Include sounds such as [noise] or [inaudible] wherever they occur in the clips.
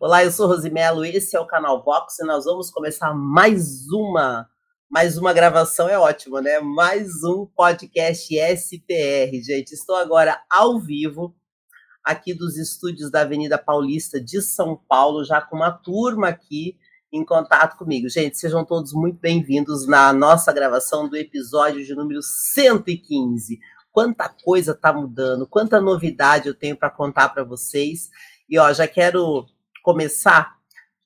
Olá, eu sou Rosimelo, esse é o canal Vox e nós vamos começar mais uma, mais uma gravação, é ótimo, né? Mais um podcast SPR, gente. Estou agora ao vivo aqui dos estúdios da Avenida Paulista de São Paulo, já com uma turma aqui em contato comigo. Gente, sejam todos muito bem-vindos na nossa gravação do episódio de número 115. Quanta coisa está mudando, quanta novidade eu tenho para contar para vocês. E ó, já quero começar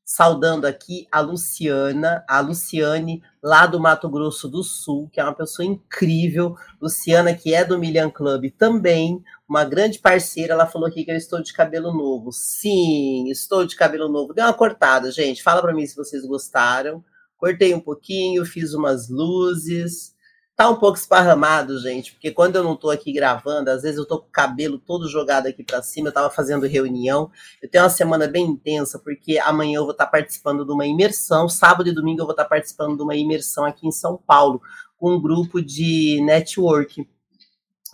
saudando aqui a Luciana, a Luciane, lá do Mato Grosso do Sul, que é uma pessoa incrível. Luciana, que é do Million Club também, uma grande parceira. Ela falou aqui que eu estou de cabelo novo. Sim, estou de cabelo novo. Deu uma cortada, gente. Fala para mim se vocês gostaram. Cortei um pouquinho, fiz umas luzes. Tá um pouco esparramado, gente, porque quando eu não tô aqui gravando, às vezes eu tô com o cabelo todo jogado aqui para cima, eu tava fazendo reunião. Eu tenho uma semana bem intensa, porque amanhã eu vou estar tá participando de uma imersão, sábado e domingo eu vou estar tá participando de uma imersão aqui em São Paulo, com um grupo de network.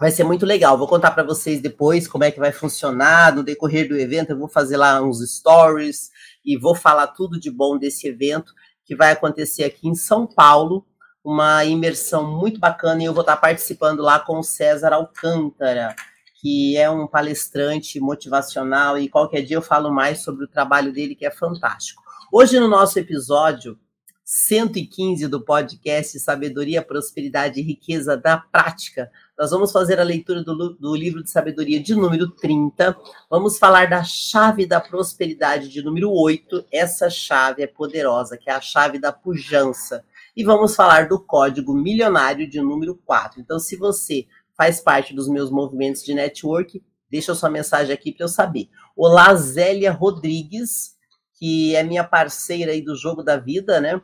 Vai ser muito legal. Vou contar para vocês depois como é que vai funcionar no decorrer do evento. Eu vou fazer lá uns stories e vou falar tudo de bom desse evento que vai acontecer aqui em São Paulo uma imersão muito bacana e eu vou estar participando lá com o César Alcântara, que é um palestrante motivacional e qualquer dia eu falo mais sobre o trabalho dele, que é fantástico. Hoje, no nosso episódio 115 do podcast Sabedoria, Prosperidade e Riqueza da Prática, nós vamos fazer a leitura do, do livro de sabedoria de número 30. Vamos falar da chave da prosperidade de número 8. Essa chave é poderosa, que é a chave da pujança e vamos falar do código milionário de número 4. Então, se você faz parte dos meus movimentos de network, deixa sua mensagem aqui para eu saber. Olá, Zélia Rodrigues, que é minha parceira aí do Jogo da Vida, né?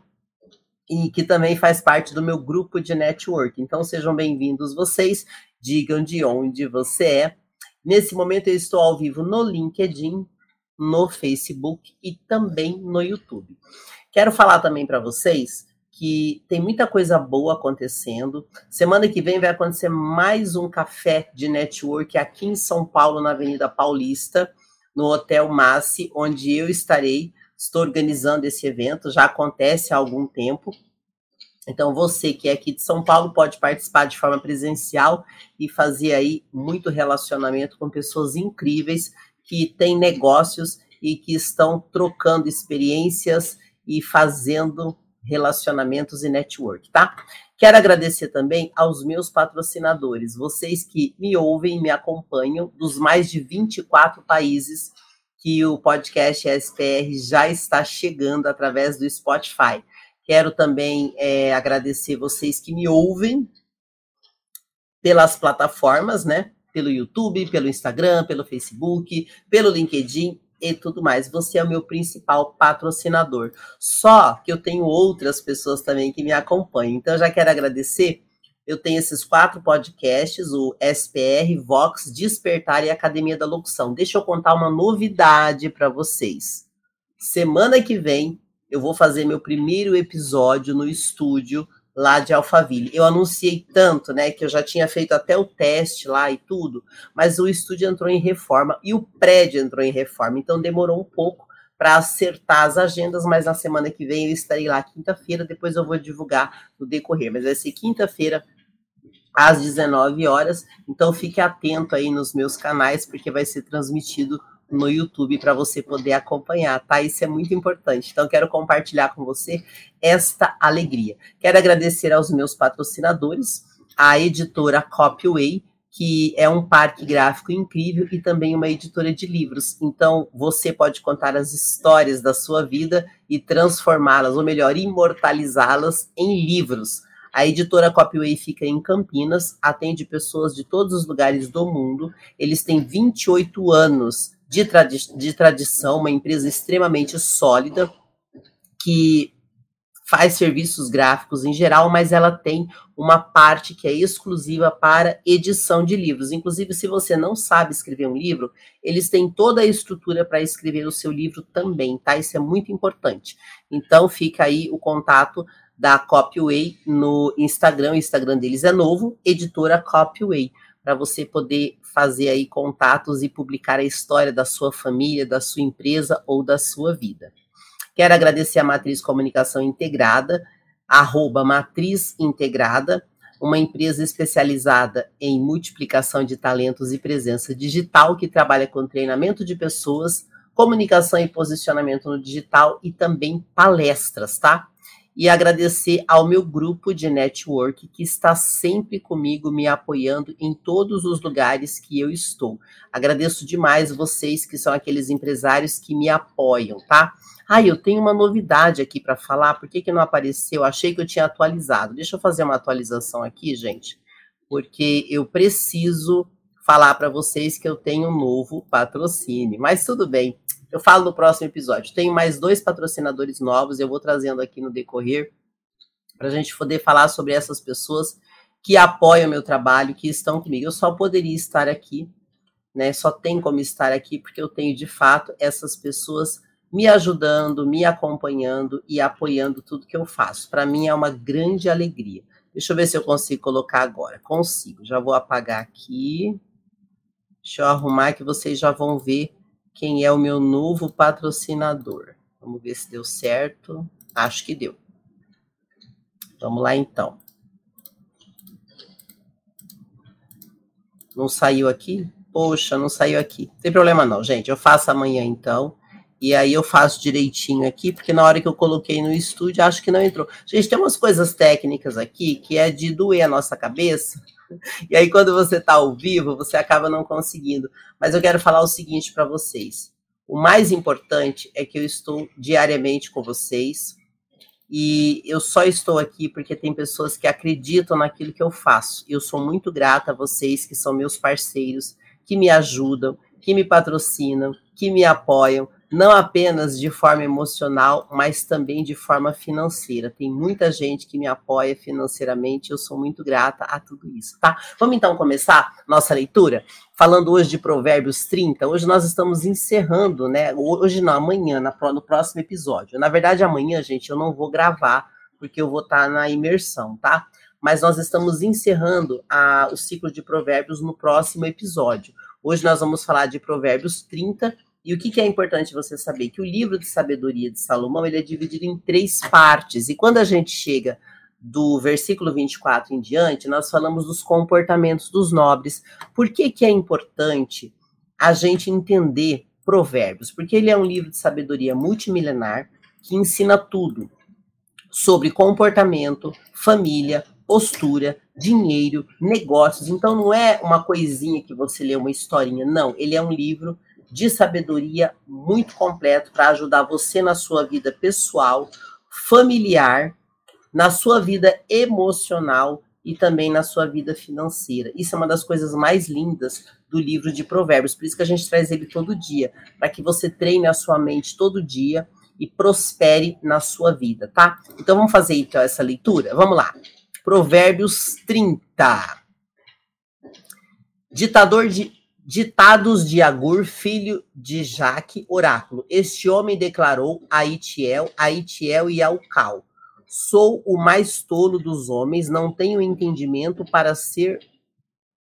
E que também faz parte do meu grupo de network. Então, sejam bem-vindos vocês, digam de onde você é. Nesse momento, eu estou ao vivo no LinkedIn, no Facebook e também no YouTube. Quero falar também para vocês que tem muita coisa boa acontecendo. Semana que vem vai acontecer mais um café de network aqui em São Paulo, na Avenida Paulista, no Hotel Massi, onde eu estarei. Estou organizando esse evento, já acontece há algum tempo. Então, você que é aqui de São Paulo pode participar de forma presencial e fazer aí muito relacionamento com pessoas incríveis que têm negócios e que estão trocando experiências e fazendo relacionamentos e network, tá? Quero agradecer também aos meus patrocinadores, vocês que me ouvem me acompanham dos mais de 24 países que o podcast SPR já está chegando através do Spotify. Quero também é, agradecer vocês que me ouvem pelas plataformas, né? Pelo YouTube, pelo Instagram, pelo Facebook, pelo LinkedIn e tudo mais. Você é o meu principal patrocinador. Só que eu tenho outras pessoas também que me acompanham. Então, já quero agradecer. Eu tenho esses quatro podcasts, o SPR, Vox, Despertar e Academia da Locução. Deixa eu contar uma novidade para vocês. Semana que vem, eu vou fazer meu primeiro episódio no estúdio lá de Alphaville. Eu anunciei tanto, né, que eu já tinha feito até o teste lá e tudo, mas o estúdio entrou em reforma e o prédio entrou em reforma, então demorou um pouco para acertar as agendas, mas na semana que vem eu estarei lá quinta-feira, depois eu vou divulgar no decorrer, mas vai ser quinta-feira às 19 horas, então fique atento aí nos meus canais, porque vai ser transmitido no YouTube para você poder acompanhar, tá? Isso é muito importante. Então, quero compartilhar com você esta alegria. Quero agradecer aos meus patrocinadores, a editora Copyway, que é um parque gráfico incrível e também uma editora de livros. Então, você pode contar as histórias da sua vida e transformá-las, ou melhor, imortalizá-las em livros. A editora Copyway fica em Campinas, atende pessoas de todos os lugares do mundo. Eles têm 28 anos de, tradi de tradição, uma empresa extremamente sólida, que faz serviços gráficos em geral, mas ela tem uma parte que é exclusiva para edição de livros. Inclusive, se você não sabe escrever um livro, eles têm toda a estrutura para escrever o seu livro também, tá? Isso é muito importante. Então, fica aí o contato da Copyway no Instagram, o Instagram deles é novo, editora Copyway para você poder fazer aí contatos e publicar a história da sua família, da sua empresa ou da sua vida. Quero agradecer a Matriz Comunicação Integrada, arroba Matriz Integrada, uma empresa especializada em multiplicação de talentos e presença digital que trabalha com treinamento de pessoas, comunicação e posicionamento no digital e também palestras, tá? E agradecer ao meu grupo de network que está sempre comigo, me apoiando em todos os lugares que eu estou. Agradeço demais vocês que são aqueles empresários que me apoiam, tá? Ah, eu tenho uma novidade aqui para falar, por que, que não apareceu? Achei que eu tinha atualizado. Deixa eu fazer uma atualização aqui, gente, porque eu preciso falar para vocês que eu tenho um novo patrocínio. Mas tudo bem, eu falo no próximo episódio. Tenho mais dois patrocinadores novos, eu vou trazendo aqui no decorrer, para a gente poder falar sobre essas pessoas que apoiam o meu trabalho, que estão comigo. Eu só poderia estar aqui, né? Só tem como estar aqui porque eu tenho de fato essas pessoas me ajudando, me acompanhando e apoiando tudo que eu faço. Para mim é uma grande alegria. Deixa eu ver se eu consigo colocar agora. Consigo. Já vou apagar aqui. Deixa eu arrumar que vocês já vão ver quem é o meu novo patrocinador. Vamos ver se deu certo. Acho que deu. Vamos lá então. Não saiu aqui? Poxa, não saiu aqui. Não tem problema não, gente. Eu faço amanhã então. E aí eu faço direitinho aqui, porque na hora que eu coloquei no estúdio, acho que não entrou. Gente, tem umas coisas técnicas aqui que é de doer a nossa cabeça. E aí, quando você está ao vivo, você acaba não conseguindo. Mas eu quero falar o seguinte para vocês. O mais importante é que eu estou diariamente com vocês. E eu só estou aqui porque tem pessoas que acreditam naquilo que eu faço. Eu sou muito grata a vocês que são meus parceiros, que me ajudam, que me patrocinam, que me apoiam, não apenas de forma emocional, mas também de forma financeira. Tem muita gente que me apoia financeiramente, eu sou muito grata a tudo isso, tá? Vamos então começar nossa leitura falando hoje de Provérbios 30. Hoje nós estamos encerrando, né? Hoje não, amanhã, no próximo episódio. Na verdade, amanhã, gente, eu não vou gravar porque eu vou estar na imersão, tá? Mas nós estamos encerrando a, o ciclo de Provérbios no próximo episódio. Hoje nós vamos falar de Provérbios 30 e o que, que, é importante você saber? Que o livro de sabedoria de Salomão ele é dividido em três partes. E quando a gente chega do versículo 24 em diante, nós falamos dos comportamentos dos nobres. Por que, que é importante a gente entender Provérbios? Porque ele é um livro de sabedoria multimilenar que ensina tudo sobre comportamento, família, postura, dinheiro, negócios. Então não é uma coisinha que você lê uma historinha, não. Ele é um livro de sabedoria muito completo para ajudar você na sua vida pessoal, familiar, na sua vida emocional e também na sua vida financeira. Isso é uma das coisas mais lindas do livro de Provérbios, por isso que a gente traz ele todo dia, para que você treine a sua mente todo dia e prospere na sua vida, tá? Então vamos fazer então essa leitura? Vamos lá. Provérbios 30. Ditador de Ditados de Agur, filho de Jaque, oráculo. Este homem declarou a Itiel, a Itiel e ao Cal. Sou o mais tolo dos homens, não tenho entendimento para ser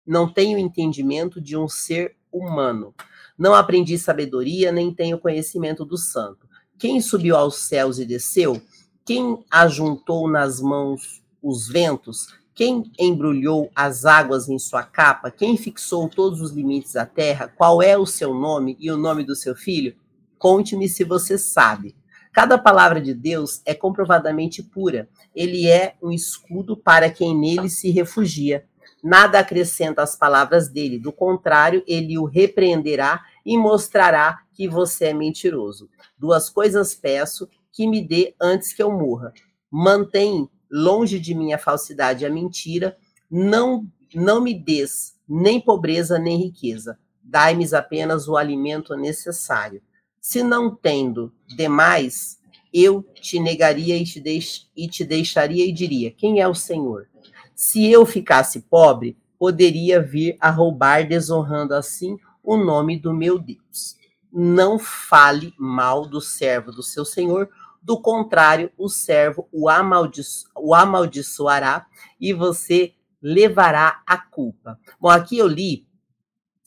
não tenho entendimento de um ser humano. Não aprendi sabedoria, nem tenho conhecimento do santo. Quem subiu aos céus e desceu? Quem ajuntou nas mãos os ventos? Quem embrulhou as águas em sua capa? Quem fixou todos os limites da terra? Qual é o seu nome e o nome do seu filho? Conte-me se você sabe. Cada palavra de Deus é comprovadamente pura. Ele é um escudo para quem nele se refugia. Nada acrescenta às palavras dele, do contrário, ele o repreenderá e mostrará que você é mentiroso. Duas coisas peço que me dê antes que eu morra. Mantém longe de mim a falsidade e a mentira, não, não me des nem pobreza nem riqueza, dai-me apenas o alimento necessário. Se não tendo demais, eu te negaria e te, deix, e te deixaria e diria: Quem é o Senhor? Se eu ficasse pobre, poderia vir a roubar, desonrando assim o nome do meu Deus. Não fale mal do servo do seu Senhor, do contrário, o servo o, amaldiço o amaldiçoará e você levará a culpa. Bom, aqui eu li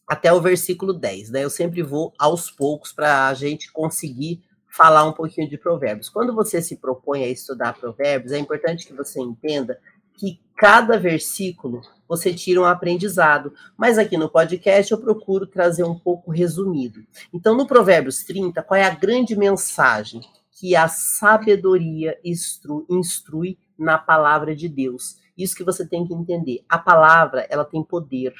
até o versículo 10, né? Eu sempre vou aos poucos para a gente conseguir falar um pouquinho de provérbios. Quando você se propõe a estudar provérbios, é importante que você entenda que cada versículo você tira um aprendizado. Mas aqui no podcast eu procuro trazer um pouco resumido. Então, no Provérbios 30, qual é a grande mensagem? Que a sabedoria instrui, instrui na palavra de Deus. Isso que você tem que entender. A palavra, ela tem poder.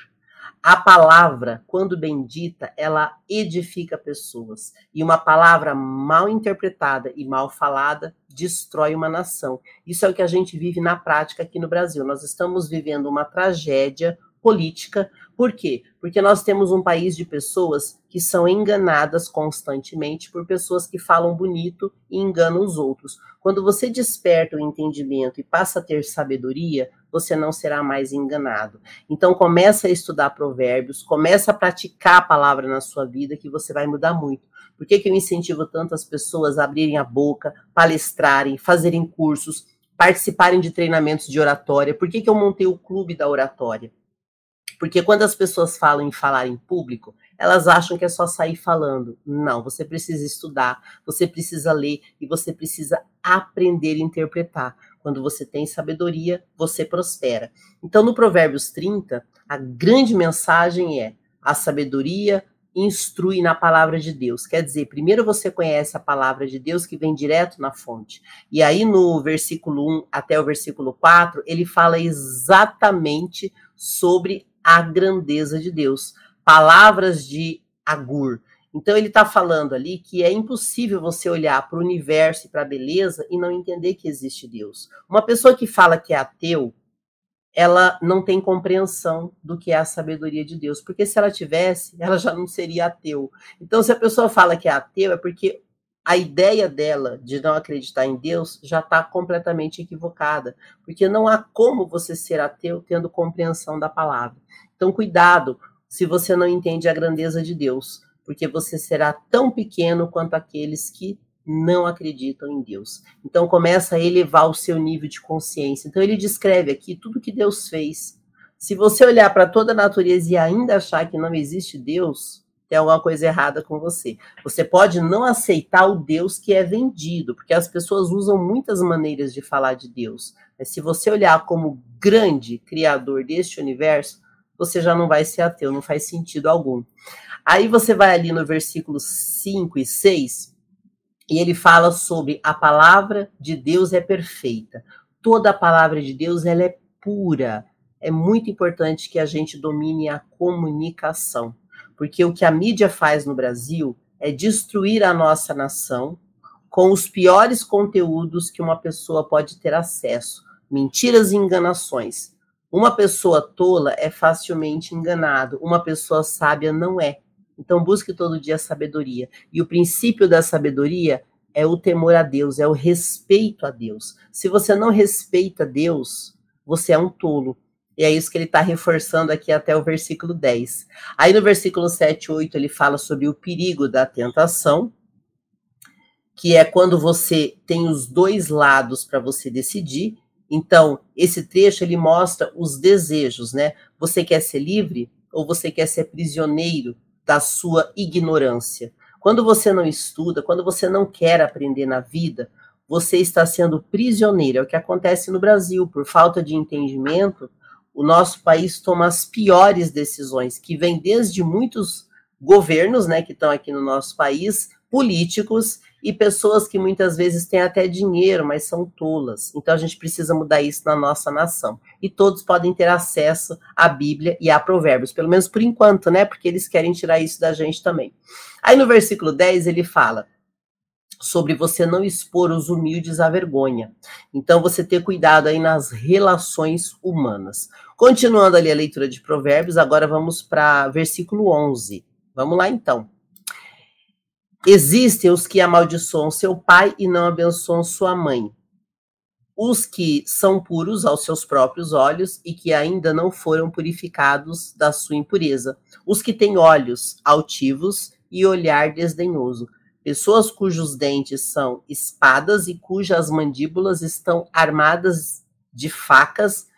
A palavra, quando bendita, ela edifica pessoas. E uma palavra mal interpretada e mal falada destrói uma nação. Isso é o que a gente vive na prática aqui no Brasil. Nós estamos vivendo uma tragédia política. Por quê? Porque nós temos um país de pessoas que são enganadas constantemente por pessoas que falam bonito e enganam os outros. Quando você desperta o entendimento e passa a ter sabedoria, você não será mais enganado. Então começa a estudar provérbios, começa a praticar a palavra na sua vida que você vai mudar muito. Por que, que eu incentivo tantas pessoas a abrirem a boca, palestrarem, fazerem cursos, participarem de treinamentos de oratória? Por que, que eu montei o clube da oratória? Porque quando as pessoas falam em falar em público, elas acham que é só sair falando. Não, você precisa estudar, você precisa ler e você precisa aprender a interpretar. Quando você tem sabedoria, você prospera. Então, no Provérbios 30, a grande mensagem é: a sabedoria instrui na palavra de Deus. Quer dizer, primeiro você conhece a palavra de Deus que vem direto na fonte. E aí no versículo 1 até o versículo 4, ele fala exatamente sobre a grandeza de Deus. Palavras de Agur. Então ele está falando ali que é impossível você olhar para o universo e para a beleza e não entender que existe Deus. Uma pessoa que fala que é ateu, ela não tem compreensão do que é a sabedoria de Deus, porque se ela tivesse, ela já não seria ateu. Então, se a pessoa fala que é ateu, é porque a ideia dela de não acreditar em Deus já está completamente equivocada, porque não há como você ser ateu tendo compreensão da palavra. Então, cuidado se você não entende a grandeza de Deus, porque você será tão pequeno quanto aqueles que não acreditam em Deus. Então começa a elevar o seu nível de consciência. Então ele descreve aqui tudo que Deus fez. Se você olhar para toda a natureza e ainda achar que não existe Deus, tem alguma coisa errada com você. Você pode não aceitar o Deus que é vendido, porque as pessoas usam muitas maneiras de falar de Deus. Mas se você olhar como grande criador deste universo, você já não vai ser ateu, não faz sentido algum. Aí você vai ali no versículo 5 e 6, e ele fala sobre a palavra de Deus é perfeita. Toda a palavra de Deus ela é pura. É muito importante que a gente domine a comunicação, porque o que a mídia faz no Brasil é destruir a nossa nação com os piores conteúdos que uma pessoa pode ter acesso, mentiras e enganações. Uma pessoa tola é facilmente enganado, uma pessoa sábia não é. Então busque todo dia sabedoria. E o princípio da sabedoria é o temor a Deus, é o respeito a Deus. Se você não respeita Deus, você é um tolo. E é isso que ele está reforçando aqui até o versículo 10. Aí no versículo 7 e 8 ele fala sobre o perigo da tentação, que é quando você tem os dois lados para você decidir. Então, esse trecho ele mostra os desejos, né? Você quer ser livre ou você quer ser prisioneiro da sua ignorância. Quando você não estuda, quando você não quer aprender na vida, você está sendo prisioneiro. É o que acontece no Brasil. Por falta de entendimento, o nosso país toma as piores decisões, que vêm desde muitos governos, né, que estão aqui no nosso país, políticos e pessoas que muitas vezes têm até dinheiro, mas são tolas. Então a gente precisa mudar isso na nossa nação. E todos podem ter acesso à Bíblia e a Provérbios, pelo menos por enquanto, né? Porque eles querem tirar isso da gente também. Aí no versículo 10 ele fala: sobre você não expor os humildes à vergonha. Então, você ter cuidado aí nas relações humanas. Continuando ali a leitura de Provérbios, agora vamos para versículo 11. Vamos lá então. Existem os que amaldiçoam seu pai e não abençoam sua mãe. Os que são puros aos seus próprios olhos e que ainda não foram purificados da sua impureza. Os que têm olhos altivos e olhar desdenhoso. Pessoas cujos dentes são espadas e cujas mandíbulas estão armadas de facas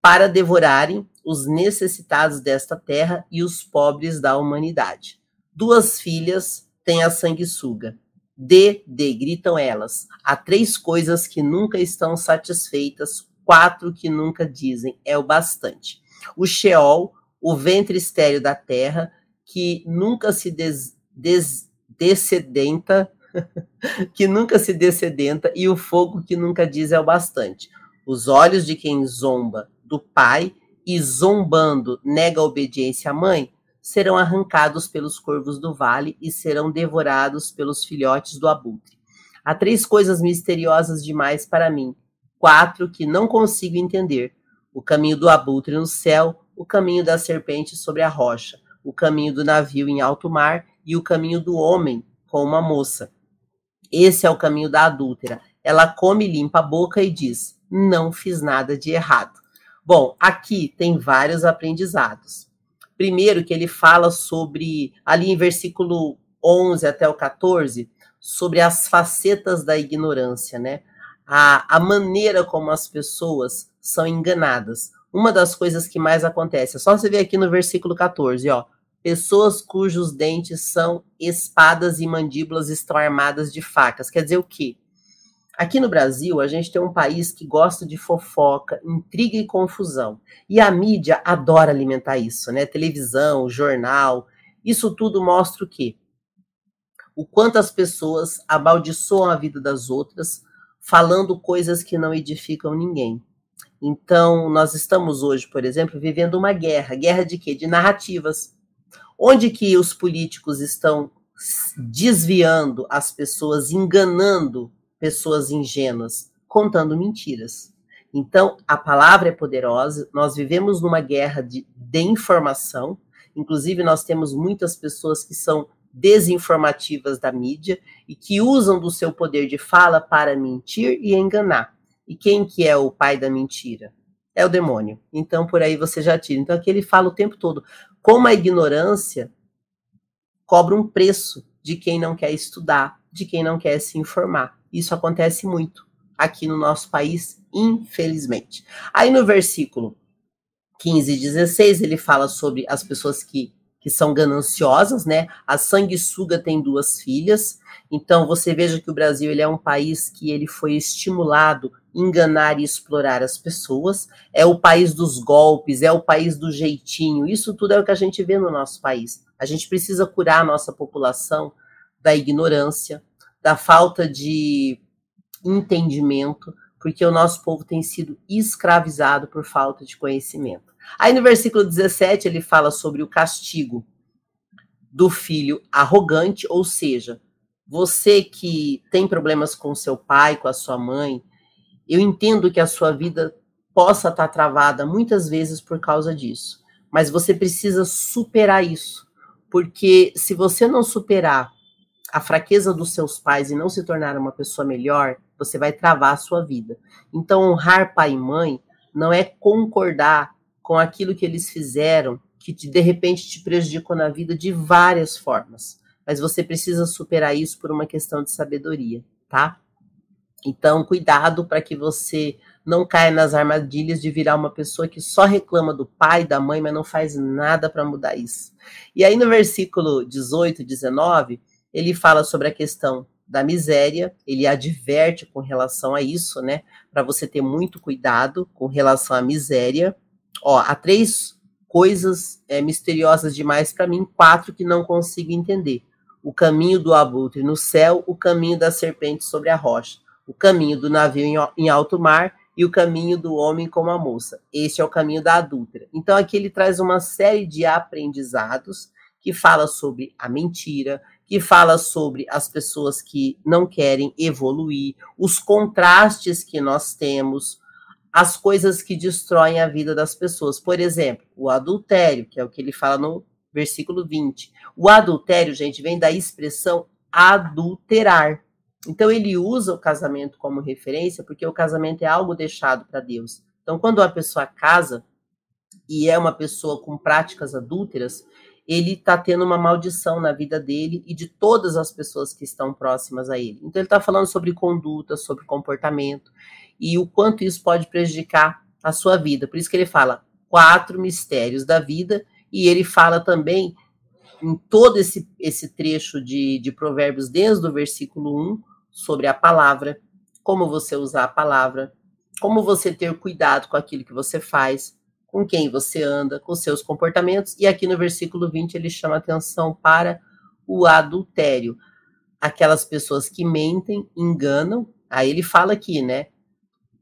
para devorarem os necessitados desta terra e os pobres da humanidade. Duas filhas têm a sanguessuga. De, de, gritam elas. Há três coisas que nunca estão satisfeitas, quatro que nunca dizem, é o bastante. O Sheol, o ventre estéreo da terra, que nunca se des, des, descedenta, [laughs] que nunca se descedenta, e o fogo que nunca diz é o bastante. Os olhos de quem zomba do pai e zombando nega a obediência à mãe, serão arrancados pelos corvos do vale e serão devorados pelos filhotes do abutre. Há três coisas misteriosas demais para mim, quatro que não consigo entender: o caminho do abutre no céu, o caminho da serpente sobre a rocha, o caminho do navio em alto mar e o caminho do homem com uma moça. Esse é o caminho da adúltera. Ela come, limpa a boca e diz: Não fiz nada de errado. Bom, aqui tem vários aprendizados. Primeiro, que ele fala sobre, ali em versículo 11 até o 14, sobre as facetas da ignorância, né? A, a maneira como as pessoas são enganadas. Uma das coisas que mais acontece, é só você ver aqui no versículo 14, ó. Pessoas cujos dentes são espadas e mandíbulas estão armadas de facas. Quer dizer o quê? Aqui no Brasil, a gente tem um país que gosta de fofoca, intriga e confusão. E a mídia adora alimentar isso, né? Televisão, jornal. Isso tudo mostra o quê? O quanto as pessoas amaldiçoam a vida das outras, falando coisas que não edificam ninguém. Então, nós estamos hoje, por exemplo, vivendo uma guerra. Guerra de quê? De narrativas. Onde que os políticos estão desviando as pessoas, enganando pessoas ingênuas contando mentiras. Então, a palavra é poderosa, nós vivemos numa guerra de, de informação, inclusive nós temos muitas pessoas que são desinformativas da mídia e que usam do seu poder de fala para mentir e enganar. E quem que é o pai da mentira? É o demônio. Então, por aí você já tira. Então, aqui ele fala o tempo todo. Como a ignorância cobra um preço de quem não quer estudar, de quem não quer se informar. Isso acontece muito aqui no nosso país, infelizmente. Aí no versículo 15 e 16, ele fala sobre as pessoas que, que são gananciosas, né? A sanguessuga tem duas filhas. Então você veja que o Brasil ele é um país que ele foi estimulado enganar e explorar as pessoas. É o país dos golpes, é o país do jeitinho. Isso tudo é o que a gente vê no nosso país. A gente precisa curar a nossa população da ignorância, da falta de entendimento, porque o nosso povo tem sido escravizado por falta de conhecimento. Aí no versículo 17 ele fala sobre o castigo do filho arrogante, ou seja, você que tem problemas com seu pai, com a sua mãe, eu entendo que a sua vida possa estar travada muitas vezes por causa disso, mas você precisa superar isso, porque se você não superar a fraqueza dos seus pais e não se tornar uma pessoa melhor, você vai travar a sua vida. Então, honrar pai e mãe não é concordar com aquilo que eles fizeram, que te, de repente te prejudicou na vida de várias formas. Mas você precisa superar isso por uma questão de sabedoria, tá? Então, cuidado para que você não caia nas armadilhas de virar uma pessoa que só reclama do pai, da mãe, mas não faz nada para mudar isso. E aí no versículo 18, 19, ele fala sobre a questão da miséria, ele adverte com relação a isso, né? Para você ter muito cuidado com relação à miséria. Ó, há três coisas é, misteriosas demais para mim, quatro que não consigo entender. O caminho do abutre no céu, o caminho da serpente sobre a rocha, o caminho do navio em, em alto mar e o caminho do homem como a moça. Este é o caminho da adúltera. Então aqui ele traz uma série de aprendizados que fala sobre a mentira, que fala sobre as pessoas que não querem evoluir, os contrastes que nós temos, as coisas que destroem a vida das pessoas. Por exemplo, o adultério, que é o que ele fala no versículo 20. O adultério, gente, vem da expressão adulterar. Então ele usa o casamento como referência porque o casamento é algo deixado para Deus. Então quando uma pessoa casa e é uma pessoa com práticas adúlteras, ele está tendo uma maldição na vida dele e de todas as pessoas que estão próximas a ele. Então, ele está falando sobre conduta, sobre comportamento e o quanto isso pode prejudicar a sua vida. Por isso que ele fala quatro mistérios da vida, e ele fala também em todo esse, esse trecho de, de Provérbios, desde o versículo 1, sobre a palavra, como você usar a palavra, como você ter cuidado com aquilo que você faz, com quem você anda, com seus comportamentos. E aqui no versículo 20 ele chama atenção para o adultério. Aquelas pessoas que mentem, enganam. Aí ele fala aqui, né?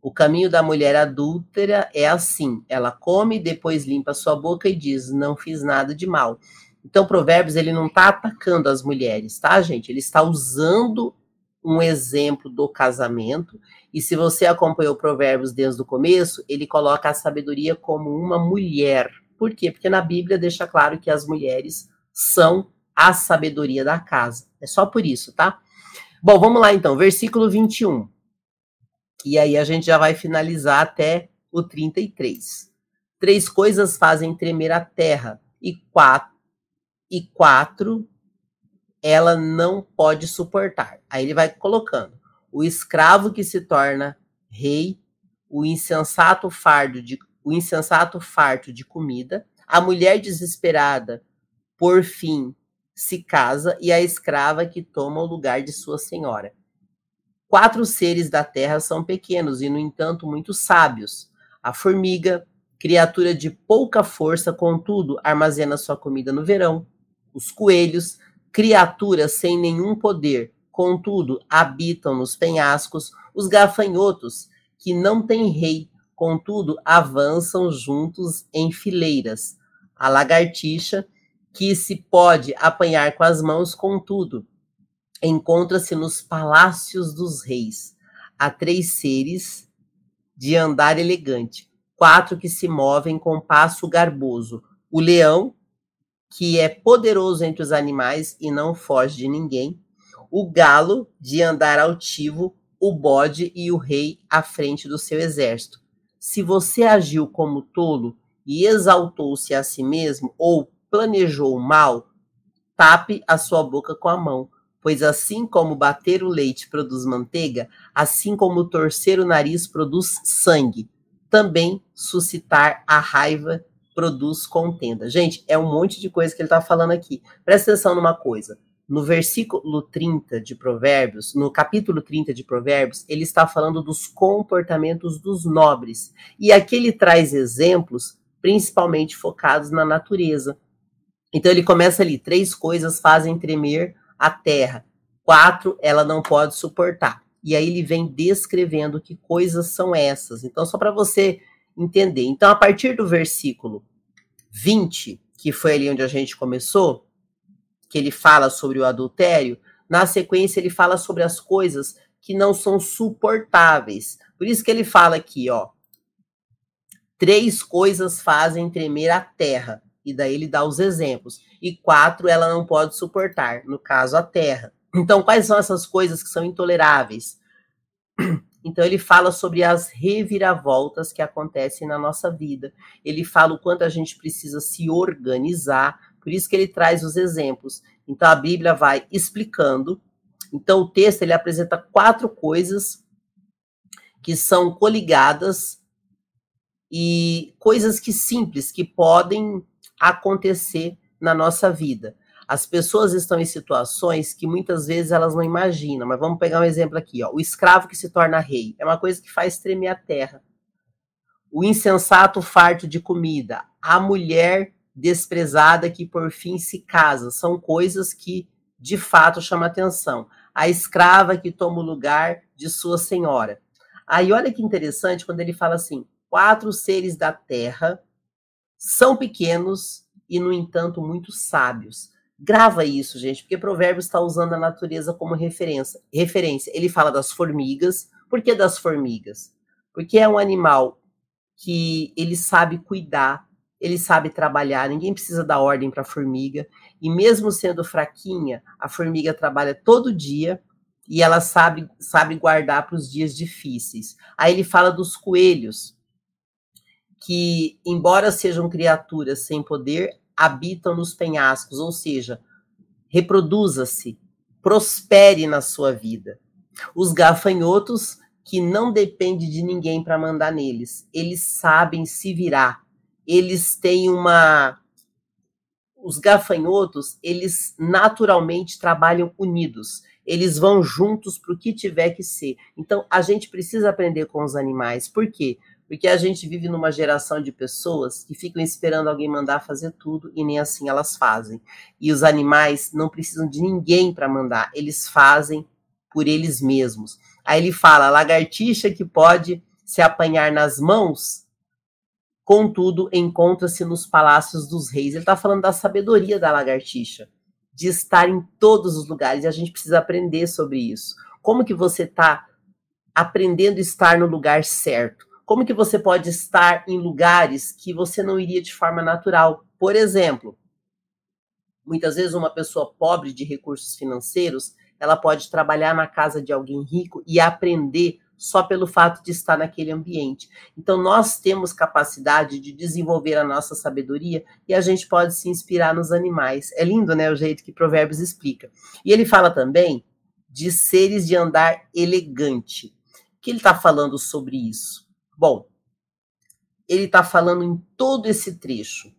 O caminho da mulher adúltera é assim: ela come, depois limpa sua boca e diz: Não fiz nada de mal. Então, Provérbios ele não está atacando as mulheres, tá, gente? Ele está usando um exemplo do casamento. E se você acompanhou Provérbios desde o começo, ele coloca a sabedoria como uma mulher. Por quê? Porque na Bíblia deixa claro que as mulheres são a sabedoria da casa. É só por isso, tá? Bom, vamos lá então, versículo 21. E aí a gente já vai finalizar até o 33. Três coisas fazem tremer a terra, e quatro, e quatro ela não pode suportar. Aí ele vai colocando o escravo que se torna rei, o insensato fardo de o insensato farto de comida, a mulher desesperada por fim se casa e a escrava que toma o lugar de sua senhora. Quatro seres da terra são pequenos e, no entanto, muito sábios. A formiga, criatura de pouca força, contudo, armazena sua comida no verão. Os coelhos, criaturas sem nenhum poder, contudo, habitam nos penhascos, os gafanhotos, que não têm rei, contudo, avançam juntos em fileiras. A lagartixa, que se pode apanhar com as mãos, contudo, encontra-se nos palácios dos reis. Há três seres de andar elegante, quatro que se movem com passo garboso: o leão, que é poderoso entre os animais e não foge de ninguém, o galo, de andar altivo, o bode e o rei à frente do seu exército. Se você agiu como tolo e exaltou-se a si mesmo, ou planejou mal, tape a sua boca com a mão, pois assim como bater o leite produz manteiga, assim como torcer o nariz produz sangue, também suscitar a raiva produz contenda. Gente, é um monte de coisa que ele está falando aqui. Presta atenção numa coisa. No versículo 30 de Provérbios, no capítulo 30 de Provérbios, ele está falando dos comportamentos dos nobres. E aqui ele traz exemplos principalmente focados na natureza. Então ele começa ali: três coisas fazem tremer a terra, quatro ela não pode suportar. E aí ele vem descrevendo que coisas são essas. Então, só para você entender. Então, a partir do versículo 20, que foi ali onde a gente começou, que ele fala sobre o adultério, na sequência ele fala sobre as coisas que não são suportáveis. Por isso que ele fala aqui, ó. Três coisas fazem tremer a terra. E daí ele dá os exemplos. E quatro ela não pode suportar, no caso a terra. Então, quais são essas coisas que são intoleráveis? [clears throat] Então, ele fala sobre as reviravoltas que acontecem na nossa vida. Ele fala o quanto a gente precisa se organizar. Por isso que ele traz os exemplos. Então, a Bíblia vai explicando. Então, o texto ele apresenta quatro coisas que são coligadas e coisas que simples que podem acontecer na nossa vida. As pessoas estão em situações que muitas vezes elas não imaginam, mas vamos pegar um exemplo aqui, ó. O escravo que se torna rei é uma coisa que faz tremer a terra. O insensato farto de comida, a mulher desprezada que por fim se casa, são coisas que de fato chamam atenção. A escrava que toma o lugar de sua senhora. Aí olha que interessante quando ele fala assim: quatro seres da terra são pequenos e, no entanto, muito sábios. Grava isso, gente, porque Provérbios está usando a natureza como referência. referência. Ele fala das formigas. Por que das formigas? Porque é um animal que ele sabe cuidar, ele sabe trabalhar, ninguém precisa dar ordem para a formiga. E mesmo sendo fraquinha, a formiga trabalha todo dia e ela sabe, sabe guardar para os dias difíceis. Aí ele fala dos coelhos, que, embora sejam criaturas sem poder, habitam nos penhascos, ou seja, reproduza-se, prospere na sua vida. Os gafanhotos que não depende de ninguém para mandar neles. Eles sabem se virar. Eles têm uma os gafanhotos, eles naturalmente trabalham unidos. Eles vão juntos para o que tiver que ser. Então, a gente precisa aprender com os animais. Por quê? Porque a gente vive numa geração de pessoas que ficam esperando alguém mandar fazer tudo e nem assim elas fazem. E os animais não precisam de ninguém para mandar, eles fazem por eles mesmos. Aí ele fala: lagartixa que pode se apanhar nas mãos contudo, encontra-se nos palácios dos reis. Ele está falando da sabedoria da lagartixa, de estar em todos os lugares, e a gente precisa aprender sobre isso. Como que você está aprendendo a estar no lugar certo? Como que você pode estar em lugares que você não iria de forma natural? Por exemplo, muitas vezes uma pessoa pobre de recursos financeiros, ela pode trabalhar na casa de alguém rico e aprender só pelo fato de estar naquele ambiente. Então, nós temos capacidade de desenvolver a nossa sabedoria e a gente pode se inspirar nos animais. É lindo, né, o jeito que Provérbios explica. E ele fala também de seres de andar elegante. O que ele está falando sobre isso? Bom, ele está falando em todo esse trecho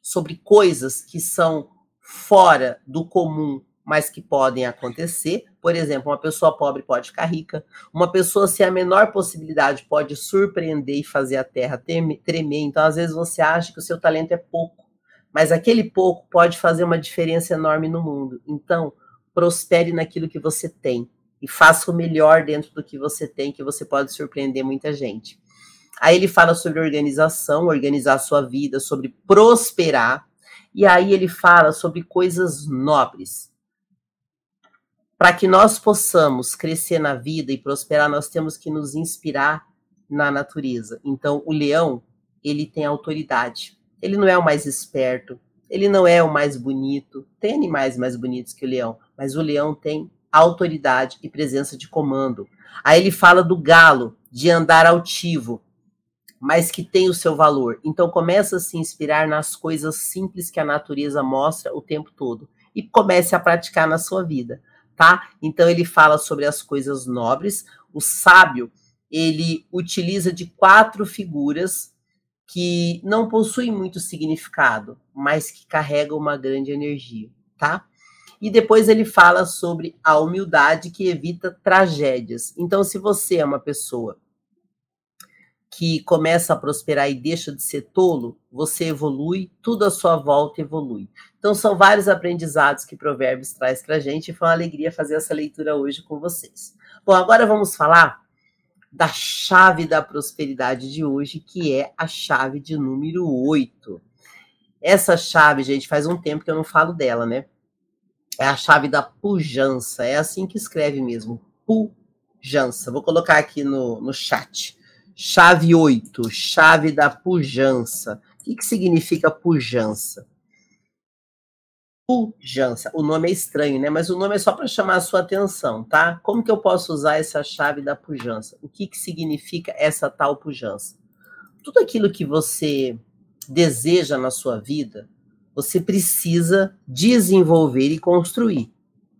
sobre coisas que são fora do comum mas que podem acontecer. Por exemplo, uma pessoa pobre pode ficar rica, uma pessoa sem a menor possibilidade pode surpreender e fazer a terra tremer. Então, às vezes, você acha que o seu talento é pouco, mas aquele pouco pode fazer uma diferença enorme no mundo. Então, prospere naquilo que você tem e faça o melhor dentro do que você tem, que você pode surpreender muita gente. Aí ele fala sobre organização, organizar a sua vida, sobre prosperar. E aí ele fala sobre coisas nobres para que nós possamos crescer na vida e prosperar, nós temos que nos inspirar na natureza. Então, o leão, ele tem autoridade. Ele não é o mais esperto, ele não é o mais bonito. Tem animais mais bonitos que o leão, mas o leão tem autoridade e presença de comando. Aí ele fala do galo, de andar altivo, mas que tem o seu valor. Então começa a se inspirar nas coisas simples que a natureza mostra o tempo todo e comece a praticar na sua vida tá? Então ele fala sobre as coisas nobres. O sábio, ele utiliza de quatro figuras que não possuem muito significado, mas que carregam uma grande energia, tá? E depois ele fala sobre a humildade que evita tragédias. Então, se você é uma pessoa que começa a prosperar e deixa de ser tolo, você evolui, tudo à sua volta evolui. Então, são vários aprendizados que Provérbios traz para a gente e foi uma alegria fazer essa leitura hoje com vocês. Bom, agora vamos falar da chave da prosperidade de hoje, que é a chave de número 8. Essa chave, gente, faz um tempo que eu não falo dela, né? É a chave da pujança, é assim que escreve mesmo, pujança. Vou colocar aqui no, no chat. Chave 8, chave da pujança. O que, que significa pujança? Pujança. O nome é estranho, né? Mas o nome é só para chamar a sua atenção, tá? Como que eu posso usar essa chave da pujança? O que, que significa essa tal pujança? Tudo aquilo que você deseja na sua vida, você precisa desenvolver e construir.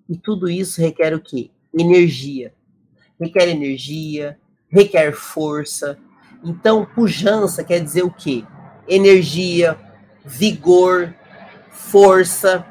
E tudo isso requer o quê? Energia. Requer energia, requer força. Então, pujança quer dizer o quê? Energia, vigor, força.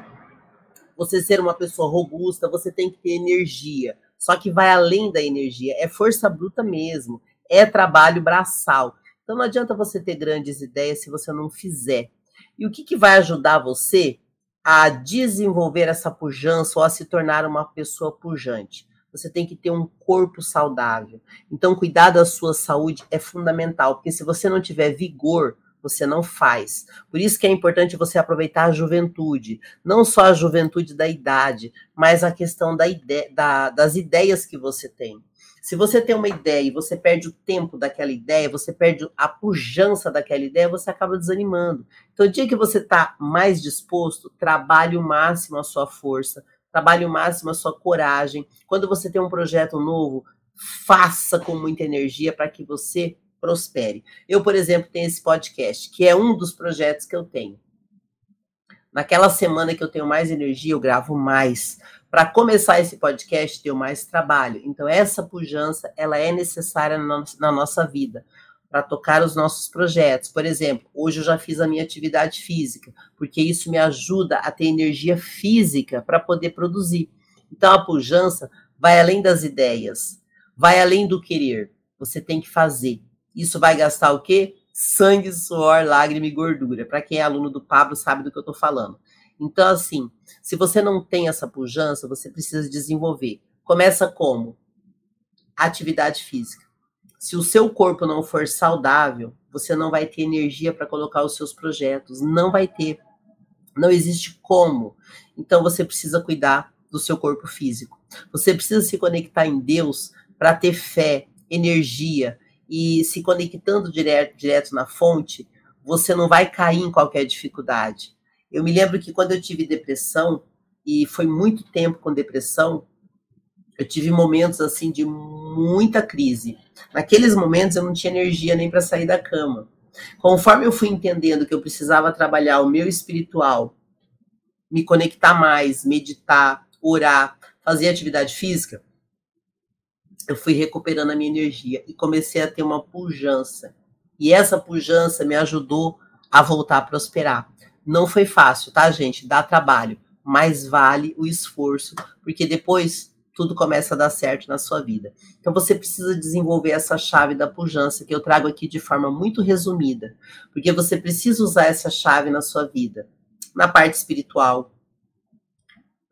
Você ser uma pessoa robusta, você tem que ter energia. Só que vai além da energia, é força bruta mesmo, é trabalho braçal. Então não adianta você ter grandes ideias se você não fizer. E o que, que vai ajudar você a desenvolver essa pujança ou a se tornar uma pessoa pujante? você tem que ter um corpo saudável. Então, cuidar da sua saúde é fundamental, porque se você não tiver vigor, você não faz. Por isso que é importante você aproveitar a juventude, não só a juventude da idade, mas a questão da ide da, das ideias que você tem. Se você tem uma ideia e você perde o tempo daquela ideia, você perde a pujança daquela ideia, você acaba desanimando. Então, o dia que você está mais disposto, trabalhe o máximo a sua força, trabalhe o máximo a sua coragem. Quando você tem um projeto novo, faça com muita energia para que você prospere. Eu, por exemplo, tenho esse podcast, que é um dos projetos que eu tenho. Naquela semana que eu tenho mais energia, eu gravo mais Para começar esse podcast, deu mais trabalho. Então, essa pujança, ela é necessária na, nossa vida para tocar os nossos projetos. Por exemplo, hoje eu já fiz a minha atividade física, porque isso me ajuda a ter energia física para poder produzir. Então, a pujança vai além das ideias, vai além do querer. Você tem que fazer. Isso vai gastar o quê? Sangue, suor, lágrima e gordura. Para quem é aluno do Pablo sabe do que eu estou falando. Então, assim, se você não tem essa pujança, você precisa desenvolver. Começa como? Atividade física. Se o seu corpo não for saudável, você não vai ter energia para colocar os seus projetos. Não vai ter. Não existe como. Então, você precisa cuidar do seu corpo físico. Você precisa se conectar em Deus para ter fé, energia e se conectando direto, direto na fonte, você não vai cair em qualquer dificuldade. Eu me lembro que quando eu tive depressão, e foi muito tempo com depressão, eu tive momentos assim de muita crise. Naqueles momentos eu não tinha energia nem para sair da cama. Conforme eu fui entendendo que eu precisava trabalhar o meu espiritual, me conectar mais, meditar, orar, fazer atividade física, eu fui recuperando a minha energia e comecei a ter uma pujança. E essa pujança me ajudou a voltar a prosperar. Não foi fácil, tá, gente? Dá trabalho, mas vale o esforço, porque depois tudo começa a dar certo na sua vida. Então você precisa desenvolver essa chave da pujança que eu trago aqui de forma muito resumida, porque você precisa usar essa chave na sua vida, na parte espiritual,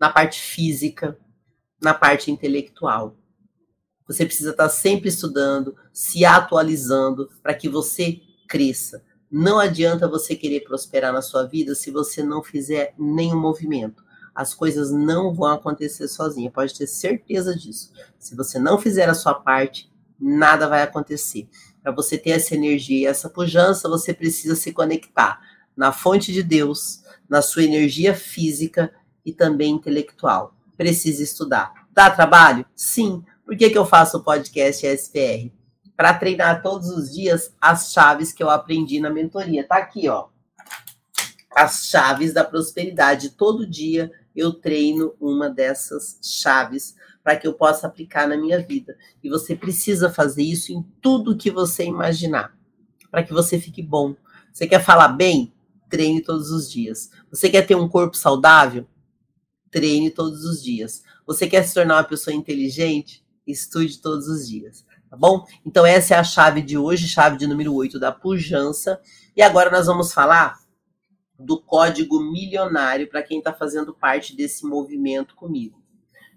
na parte física, na parte intelectual. Você precisa estar sempre estudando, se atualizando para que você cresça. Não adianta você querer prosperar na sua vida se você não fizer nenhum movimento. As coisas não vão acontecer sozinha, pode ter certeza disso. Se você não fizer a sua parte, nada vai acontecer. Para você ter essa energia essa pujança, você precisa se conectar na fonte de Deus, na sua energia física e também intelectual. Precisa estudar. Dá trabalho? Sim. Por que, que eu faço o podcast SPR? Para treinar todos os dias as chaves que eu aprendi na mentoria. Tá aqui, ó. As chaves da prosperidade. Todo dia eu treino uma dessas chaves para que eu possa aplicar na minha vida. E você precisa fazer isso em tudo que você imaginar, para que você fique bom. Você quer falar bem? Treine todos os dias. Você quer ter um corpo saudável? Treine todos os dias. Você quer se tornar uma pessoa inteligente? Estude todos os dias tá bom? Então essa é a chave de hoje, chave de número 8 da pujança. E agora nós vamos falar do código milionário para quem está fazendo parte desse movimento comigo.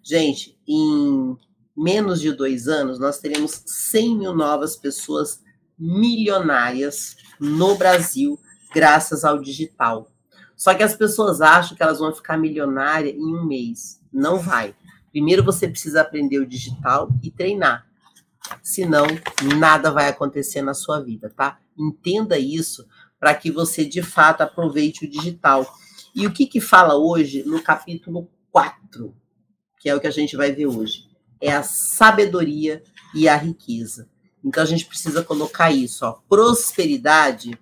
Gente, em menos de dois anos, nós teremos 100 mil novas pessoas milionárias no Brasil, graças ao digital. Só que as pessoas acham que elas vão ficar milionárias em um mês. Não vai. Primeiro você precisa aprender o digital e treinar senão nada vai acontecer na sua vida, tá? Entenda isso para que você de fato aproveite o digital. E o que que fala hoje no capítulo 4, que é o que a gente vai ver hoje? É a sabedoria e a riqueza. Então a gente precisa colocar isso, ó. Prosperidade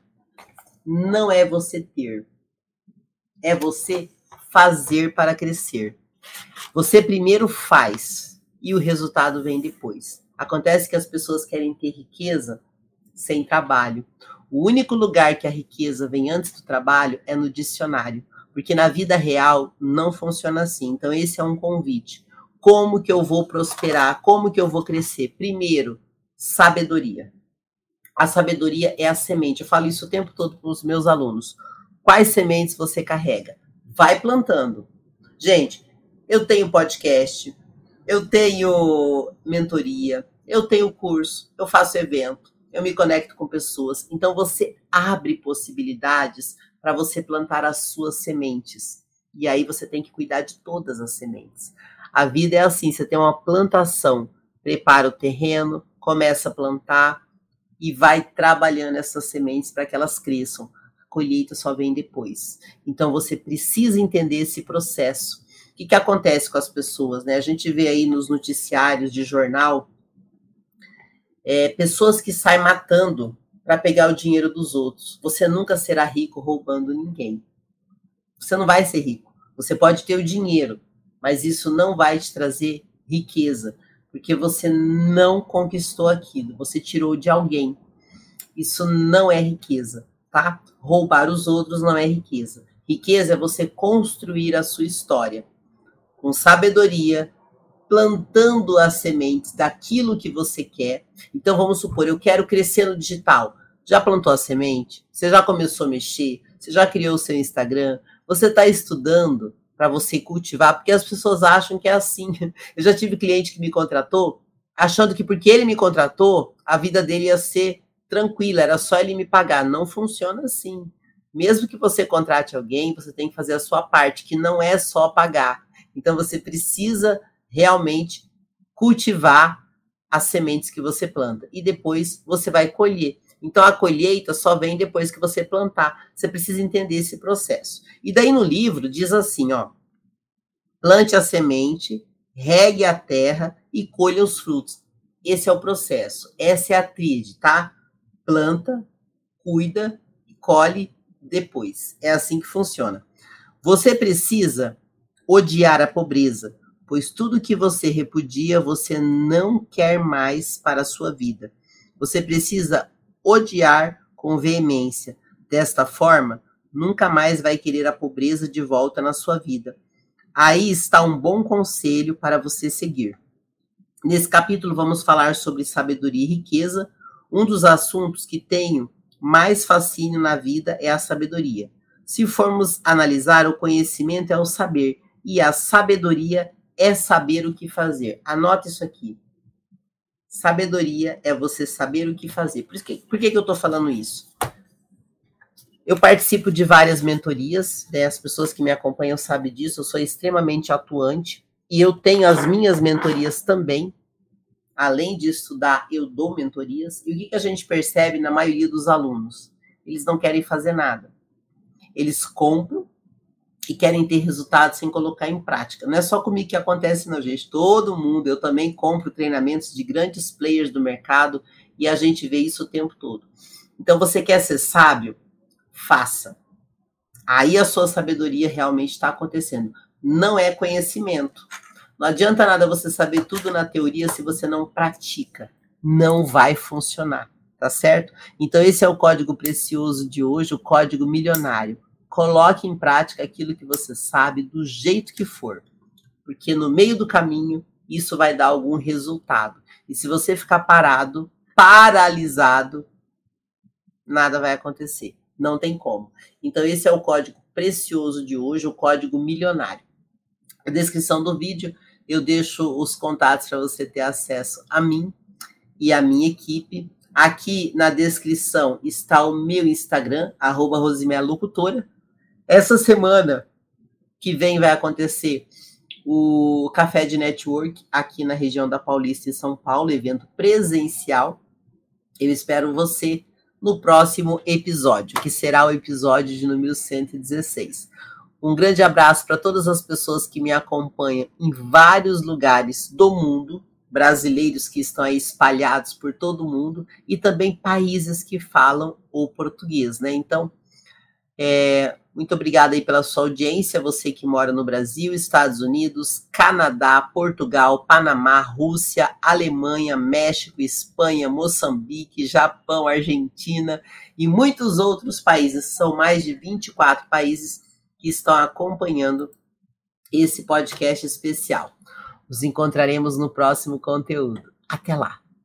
não é você ter, é você fazer para crescer. Você primeiro faz e o resultado vem depois. Acontece que as pessoas querem ter riqueza sem trabalho. O único lugar que a riqueza vem antes do trabalho é no dicionário, porque na vida real não funciona assim. Então esse é um convite. Como que eu vou prosperar? Como que eu vou crescer? Primeiro, sabedoria. A sabedoria é a semente. Eu falo isso o tempo todo para os meus alunos. Quais sementes você carrega? Vai plantando. Gente, eu tenho podcast, eu tenho mentoria, eu tenho curso, eu faço evento, eu me conecto com pessoas. Então você abre possibilidades para você plantar as suas sementes. E aí você tem que cuidar de todas as sementes. A vida é assim, você tem uma plantação, prepara o terreno, começa a plantar e vai trabalhando essas sementes para que elas cresçam. A colheita só vem depois. Então você precisa entender esse processo o que, que acontece com as pessoas? Né? A gente vê aí nos noticiários de jornal é, pessoas que saem matando para pegar o dinheiro dos outros. Você nunca será rico roubando ninguém. Você não vai ser rico. Você pode ter o dinheiro, mas isso não vai te trazer riqueza, porque você não conquistou aquilo, você tirou de alguém. Isso não é riqueza, tá? Roubar os outros não é riqueza. Riqueza é você construir a sua história com sabedoria, plantando as sementes daquilo que você quer. Então vamos supor, eu quero crescer no digital. Já plantou a semente? Você já começou a mexer? Você já criou o seu Instagram? Você está estudando para você cultivar? Porque as pessoas acham que é assim. [laughs] Eu já tive cliente que me contratou achando que porque ele me contratou, a vida dele ia ser tranquila, era só ele me pagar. Não funciona assim. Mesmo que você contrate alguém, você tem que fazer a sua parte, que não é só pagar. Então você precisa realmente cultivar as sementes que você planta e depois você vai colher. Então a colheita só vem depois que você plantar. Você precisa entender esse processo. E daí no livro diz assim, ó: plante a semente, regue a terra e colha os frutos. Esse é o processo. Essa é a tríade, tá? Planta, cuida e colhe depois. É assim que funciona. Você precisa odiar a pobreza, pois tudo que você repudia você não quer mais para a sua vida. Você precisa odiar com veemência. Desta forma, nunca mais vai querer a pobreza de volta na sua vida. Aí está um bom conselho para você seguir. Nesse capítulo vamos falar sobre sabedoria e riqueza. Um dos assuntos que tenho mais fascínio na vida é a sabedoria. Se formos analisar, o conhecimento é o saber e a sabedoria é saber o que fazer. Anota isso aqui. Sabedoria é você saber o que fazer. Por, que, por que, que eu estou falando isso? Eu participo de várias mentorias, né? as pessoas que me acompanham sabem disso, eu sou extremamente atuante e eu tenho as minhas mentorias também. Além de estudar, eu dou mentorias. E o que, que a gente percebe na maioria dos alunos? Eles não querem fazer nada. Eles compram e querem ter resultados sem colocar em prática. Não é só comigo que acontece, não, gente. Todo mundo, eu também compro treinamentos de grandes players do mercado e a gente vê isso o tempo todo. Então, você quer ser sábio? Faça. Aí a sua sabedoria realmente está acontecendo. Não é conhecimento. Não adianta nada você saber tudo na teoria se você não pratica. Não vai funcionar, tá certo? Então, esse é o código precioso de hoje, o código milionário Coloque em prática aquilo que você sabe do jeito que for, porque no meio do caminho isso vai dar algum resultado. E se você ficar parado, paralisado, nada vai acontecer. Não tem como. Então, esse é o código precioso de hoje, o código milionário. Na descrição do vídeo, eu deixo os contatos para você ter acesso a mim e a minha equipe. Aqui na descrição está o meu Instagram, arroba Locutora. Essa semana que vem vai acontecer o Café de Network aqui na região da Paulista, em São Paulo, evento presencial. Eu espero você no próximo episódio, que será o episódio de número 116. Um grande abraço para todas as pessoas que me acompanham em vários lugares do mundo, brasileiros que estão aí espalhados por todo o mundo e também países que falam o português, né? Então, é, muito obrigada aí pela sua audiência, você que mora no Brasil, Estados Unidos, Canadá, Portugal, Panamá, Rússia, Alemanha, México, Espanha, Moçambique, Japão, Argentina e muitos outros países. São mais de 24 países que estão acompanhando esse podcast especial. Nos encontraremos no próximo conteúdo. Até lá!